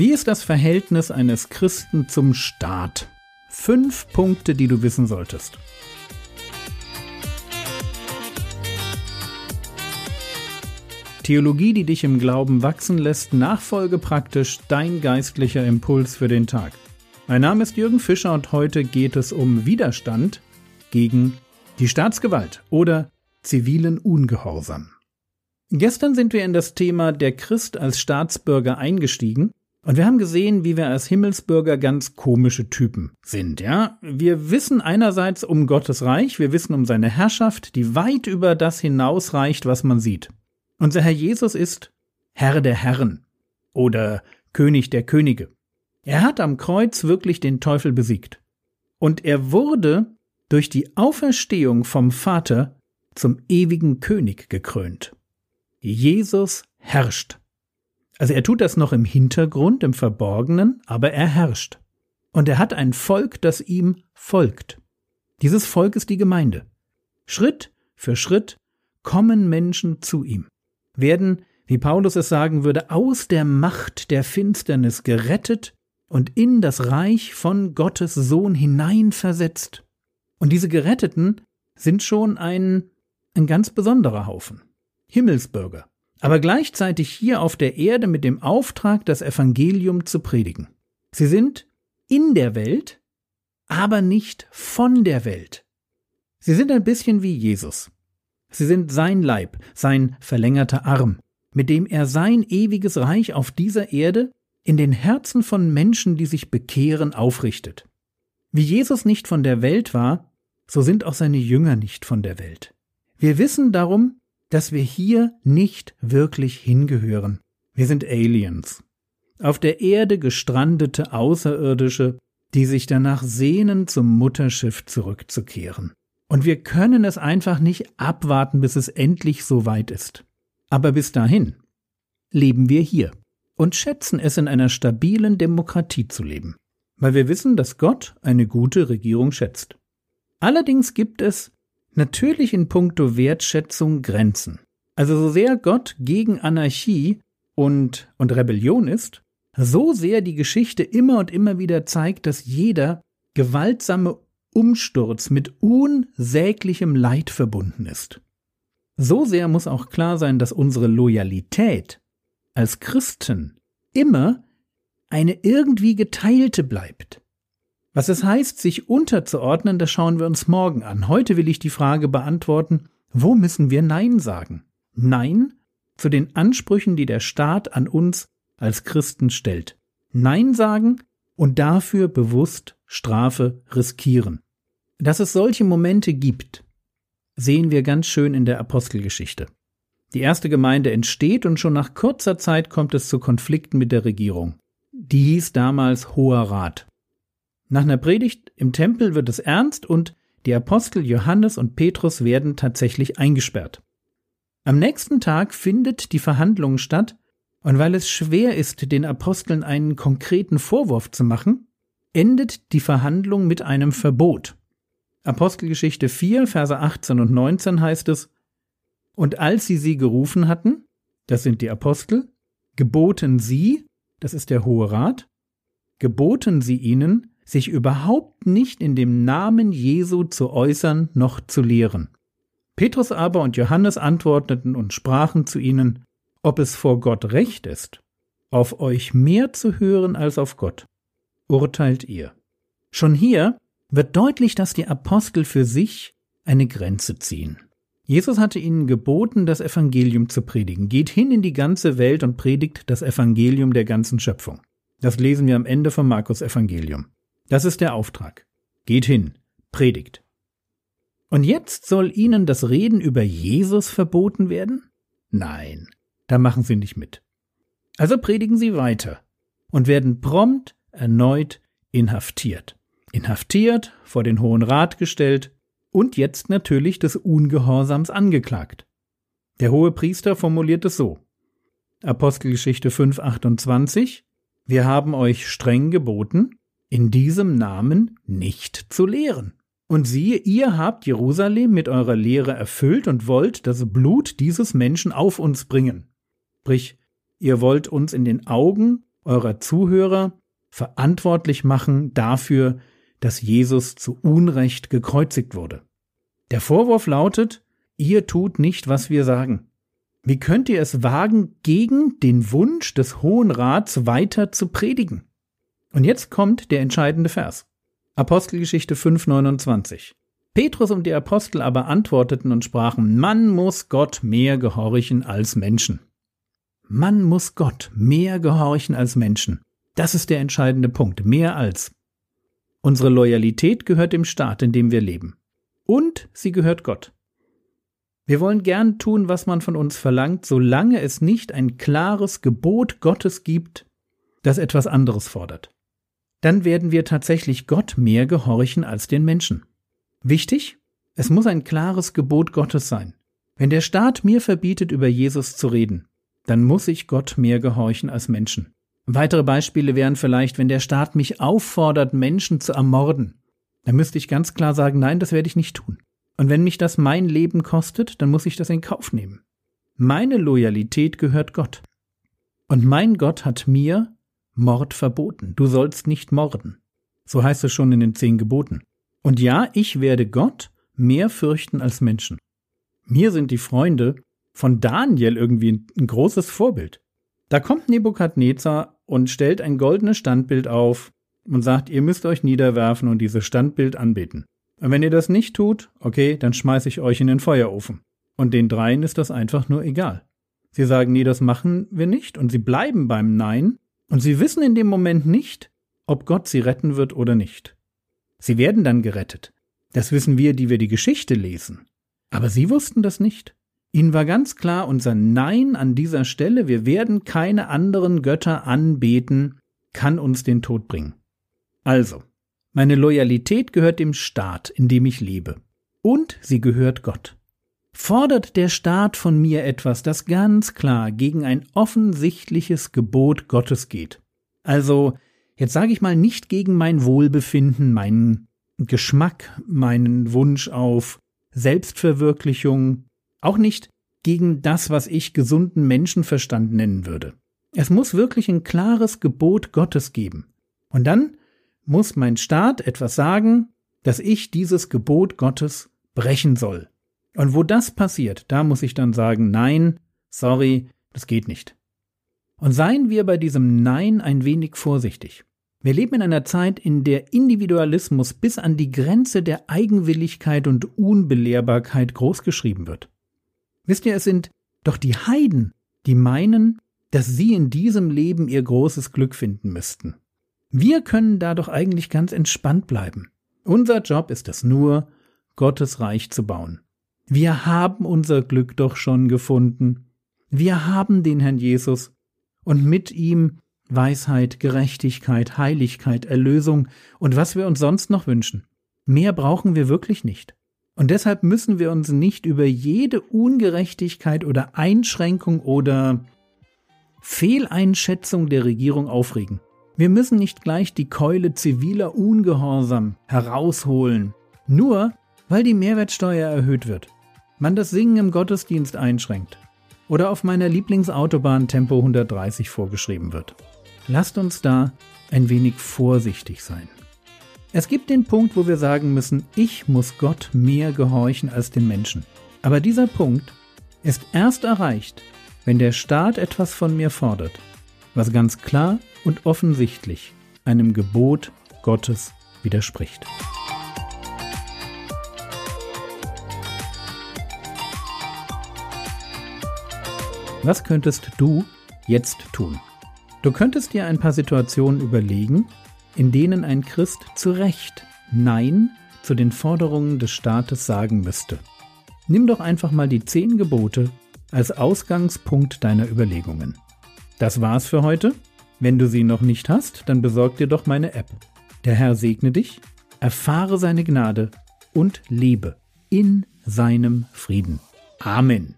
Wie ist das Verhältnis eines Christen zum Staat? Fünf Punkte, die du wissen solltest. Theologie, die dich im Glauben wachsen lässt, nachfolge praktisch dein geistlicher Impuls für den Tag. Mein Name ist Jürgen Fischer und heute geht es um Widerstand gegen die Staatsgewalt oder zivilen Ungehorsam. Gestern sind wir in das Thema der Christ als Staatsbürger eingestiegen und wir haben gesehen, wie wir als Himmelsbürger ganz komische Typen sind, ja? Wir wissen einerseits um Gottes Reich, wir wissen um seine Herrschaft, die weit über das hinausreicht, was man sieht. Unser Herr Jesus ist Herr der Herren oder König der Könige. Er hat am Kreuz wirklich den Teufel besiegt. Und er wurde durch die Auferstehung vom Vater zum ewigen König gekrönt. Jesus herrscht. Also er tut das noch im Hintergrund, im Verborgenen, aber er herrscht. Und er hat ein Volk, das ihm folgt. Dieses Volk ist die Gemeinde. Schritt für Schritt kommen Menschen zu ihm werden, wie Paulus es sagen würde, aus der Macht der Finsternis gerettet und in das Reich von Gottes Sohn hineinversetzt. Und diese Geretteten sind schon ein, ein ganz besonderer Haufen. Himmelsbürger. Aber gleichzeitig hier auf der Erde mit dem Auftrag, das Evangelium zu predigen. Sie sind in der Welt, aber nicht von der Welt. Sie sind ein bisschen wie Jesus. Sie sind sein Leib, sein verlängerter Arm, mit dem er sein ewiges Reich auf dieser Erde in den Herzen von Menschen, die sich bekehren, aufrichtet. Wie Jesus nicht von der Welt war, so sind auch seine Jünger nicht von der Welt. Wir wissen darum, dass wir hier nicht wirklich hingehören. Wir sind Aliens. Auf der Erde gestrandete Außerirdische, die sich danach sehnen, zum Mutterschiff zurückzukehren. Und wir können es einfach nicht abwarten, bis es endlich so weit ist. Aber bis dahin leben wir hier und schätzen es in einer stabilen Demokratie zu leben, weil wir wissen, dass Gott eine gute Regierung schätzt. Allerdings gibt es natürlich in puncto Wertschätzung Grenzen. Also so sehr Gott gegen Anarchie und, und Rebellion ist, so sehr die Geschichte immer und immer wieder zeigt, dass jeder gewaltsame Umsturz mit unsäglichem Leid verbunden ist. So sehr muss auch klar sein, dass unsere Loyalität als Christen immer eine irgendwie geteilte bleibt. Was es heißt, sich unterzuordnen, das schauen wir uns morgen an. Heute will ich die Frage beantworten, wo müssen wir Nein sagen? Nein zu den Ansprüchen, die der Staat an uns als Christen stellt. Nein sagen und dafür bewusst Strafe riskieren. Dass es solche Momente gibt, sehen wir ganz schön in der Apostelgeschichte. Die erste Gemeinde entsteht und schon nach kurzer Zeit kommt es zu Konflikten mit der Regierung. Die hieß damals Hoher Rat. Nach einer Predigt im Tempel wird es ernst und die Apostel Johannes und Petrus werden tatsächlich eingesperrt. Am nächsten Tag findet die Verhandlung statt, und weil es schwer ist, den Aposteln einen konkreten Vorwurf zu machen, endet die Verhandlung mit einem Verbot. Apostelgeschichte 4, Verse 18 und 19 heißt es, Und als sie sie gerufen hatten, das sind die Apostel, geboten sie, das ist der Hohe Rat, geboten sie ihnen, sich überhaupt nicht in dem Namen Jesu zu äußern noch zu lehren. Petrus aber und Johannes antworteten und sprachen zu ihnen, ob es vor Gott recht ist, auf euch mehr zu hören als auf Gott urteilt ihr. Schon hier wird deutlich, dass die Apostel für sich eine Grenze ziehen. Jesus hatte ihnen geboten, das Evangelium zu predigen. Geht hin in die ganze Welt und predigt das Evangelium der ganzen Schöpfung. Das lesen wir am Ende vom Markus Evangelium. Das ist der Auftrag. Geht hin, predigt. Und jetzt soll ihnen das Reden über Jesus verboten werden? Nein, da machen sie nicht mit. Also predigen sie weiter und werden prompt erneut inhaftiert. Inhaftiert, vor den Hohen Rat gestellt und jetzt natürlich des Ungehorsams angeklagt. Der hohe Priester formuliert es so. Apostelgeschichte 5,28 Wir haben euch streng geboten, in diesem Namen nicht zu lehren. Und siehe, ihr habt Jerusalem mit eurer Lehre erfüllt und wollt das Blut dieses Menschen auf uns bringen. Sprich, ihr wollt uns in den Augen eurer Zuhörer verantwortlich machen dafür, dass Jesus zu Unrecht gekreuzigt wurde. Der Vorwurf lautet, ihr tut nicht, was wir sagen. Wie könnt ihr es wagen, gegen den Wunsch des Hohen Rats weiter zu predigen? Und jetzt kommt der entscheidende Vers. Apostelgeschichte 5,29. Petrus und die Apostel aber antworteten und sprachen, man muss Gott mehr gehorchen als Menschen. Man muss Gott mehr gehorchen als Menschen. Das ist der entscheidende Punkt. Mehr als. Unsere Loyalität gehört dem Staat, in dem wir leben. Und sie gehört Gott. Wir wollen gern tun, was man von uns verlangt, solange es nicht ein klares Gebot Gottes gibt, das etwas anderes fordert. Dann werden wir tatsächlich Gott mehr gehorchen als den Menschen. Wichtig? Es muss ein klares Gebot Gottes sein. Wenn der Staat mir verbietet, über Jesus zu reden, dann muss ich Gott mehr gehorchen als Menschen. Weitere Beispiele wären vielleicht, wenn der Staat mich auffordert, Menschen zu ermorden. Dann müsste ich ganz klar sagen, nein, das werde ich nicht tun. Und wenn mich das mein Leben kostet, dann muss ich das in Kauf nehmen. Meine Loyalität gehört Gott. Und mein Gott hat mir Mord verboten. Du sollst nicht morden. So heißt es schon in den zehn Geboten. Und ja, ich werde Gott mehr fürchten als Menschen. Mir sind die Freunde von Daniel irgendwie ein großes Vorbild. Da kommt Nebukadnezar und stellt ein goldenes Standbild auf und sagt, ihr müsst euch niederwerfen und dieses Standbild anbeten. Und wenn ihr das nicht tut, okay, dann schmeiße ich euch in den Feuerofen. Und den dreien ist das einfach nur egal. Sie sagen, nee, das machen wir nicht und sie bleiben beim Nein und sie wissen in dem Moment nicht, ob Gott sie retten wird oder nicht. Sie werden dann gerettet. Das wissen wir, die wir die Geschichte lesen. Aber sie wussten das nicht. Ihnen war ganz klar unser Nein an dieser Stelle, wir werden keine anderen Götter anbeten, kann uns den Tod bringen. Also, meine Loyalität gehört dem Staat, in dem ich lebe. Und sie gehört Gott. Fordert der Staat von mir etwas, das ganz klar gegen ein offensichtliches Gebot Gottes geht. Also jetzt sage ich mal nicht gegen mein Wohlbefinden, meinen Geschmack, meinen Wunsch auf Selbstverwirklichung, auch nicht gegen das, was ich gesunden Menschenverstand nennen würde. Es muss wirklich ein klares Gebot Gottes geben. Und dann muss mein Staat etwas sagen, dass ich dieses Gebot Gottes brechen soll. Und wo das passiert, da muss ich dann sagen, nein, sorry, das geht nicht. Und seien wir bei diesem Nein ein wenig vorsichtig. Wir leben in einer Zeit, in der Individualismus bis an die Grenze der Eigenwilligkeit und Unbelehrbarkeit großgeschrieben wird. Wisst ihr, es sind doch die Heiden, die meinen, dass sie in diesem Leben ihr großes Glück finden müssten. Wir können da doch eigentlich ganz entspannt bleiben. Unser Job ist es nur, Gottes Reich zu bauen. Wir haben unser Glück doch schon gefunden. Wir haben den Herrn Jesus und mit ihm Weisheit, Gerechtigkeit, Heiligkeit, Erlösung und was wir uns sonst noch wünschen. Mehr brauchen wir wirklich nicht. Und deshalb müssen wir uns nicht über jede Ungerechtigkeit oder Einschränkung oder Fehleinschätzung der Regierung aufregen. Wir müssen nicht gleich die Keule ziviler Ungehorsam herausholen, nur weil die Mehrwertsteuer erhöht wird, man das Singen im Gottesdienst einschränkt oder auf meiner Lieblingsautobahn Tempo 130 vorgeschrieben wird. Lasst uns da ein wenig vorsichtig sein. Es gibt den Punkt, wo wir sagen müssen, ich muss Gott mehr gehorchen als den Menschen. Aber dieser Punkt ist erst erreicht, wenn der Staat etwas von mir fordert, was ganz klar und offensichtlich einem Gebot Gottes widerspricht. Was könntest du jetzt tun? Du könntest dir ein paar Situationen überlegen, in denen ein Christ zu Recht Nein zu den Forderungen des Staates sagen müsste. Nimm doch einfach mal die zehn Gebote als Ausgangspunkt deiner Überlegungen. Das war's für heute. Wenn du sie noch nicht hast, dann besorg dir doch meine App. Der Herr segne dich, erfahre seine Gnade und lebe in seinem Frieden. Amen.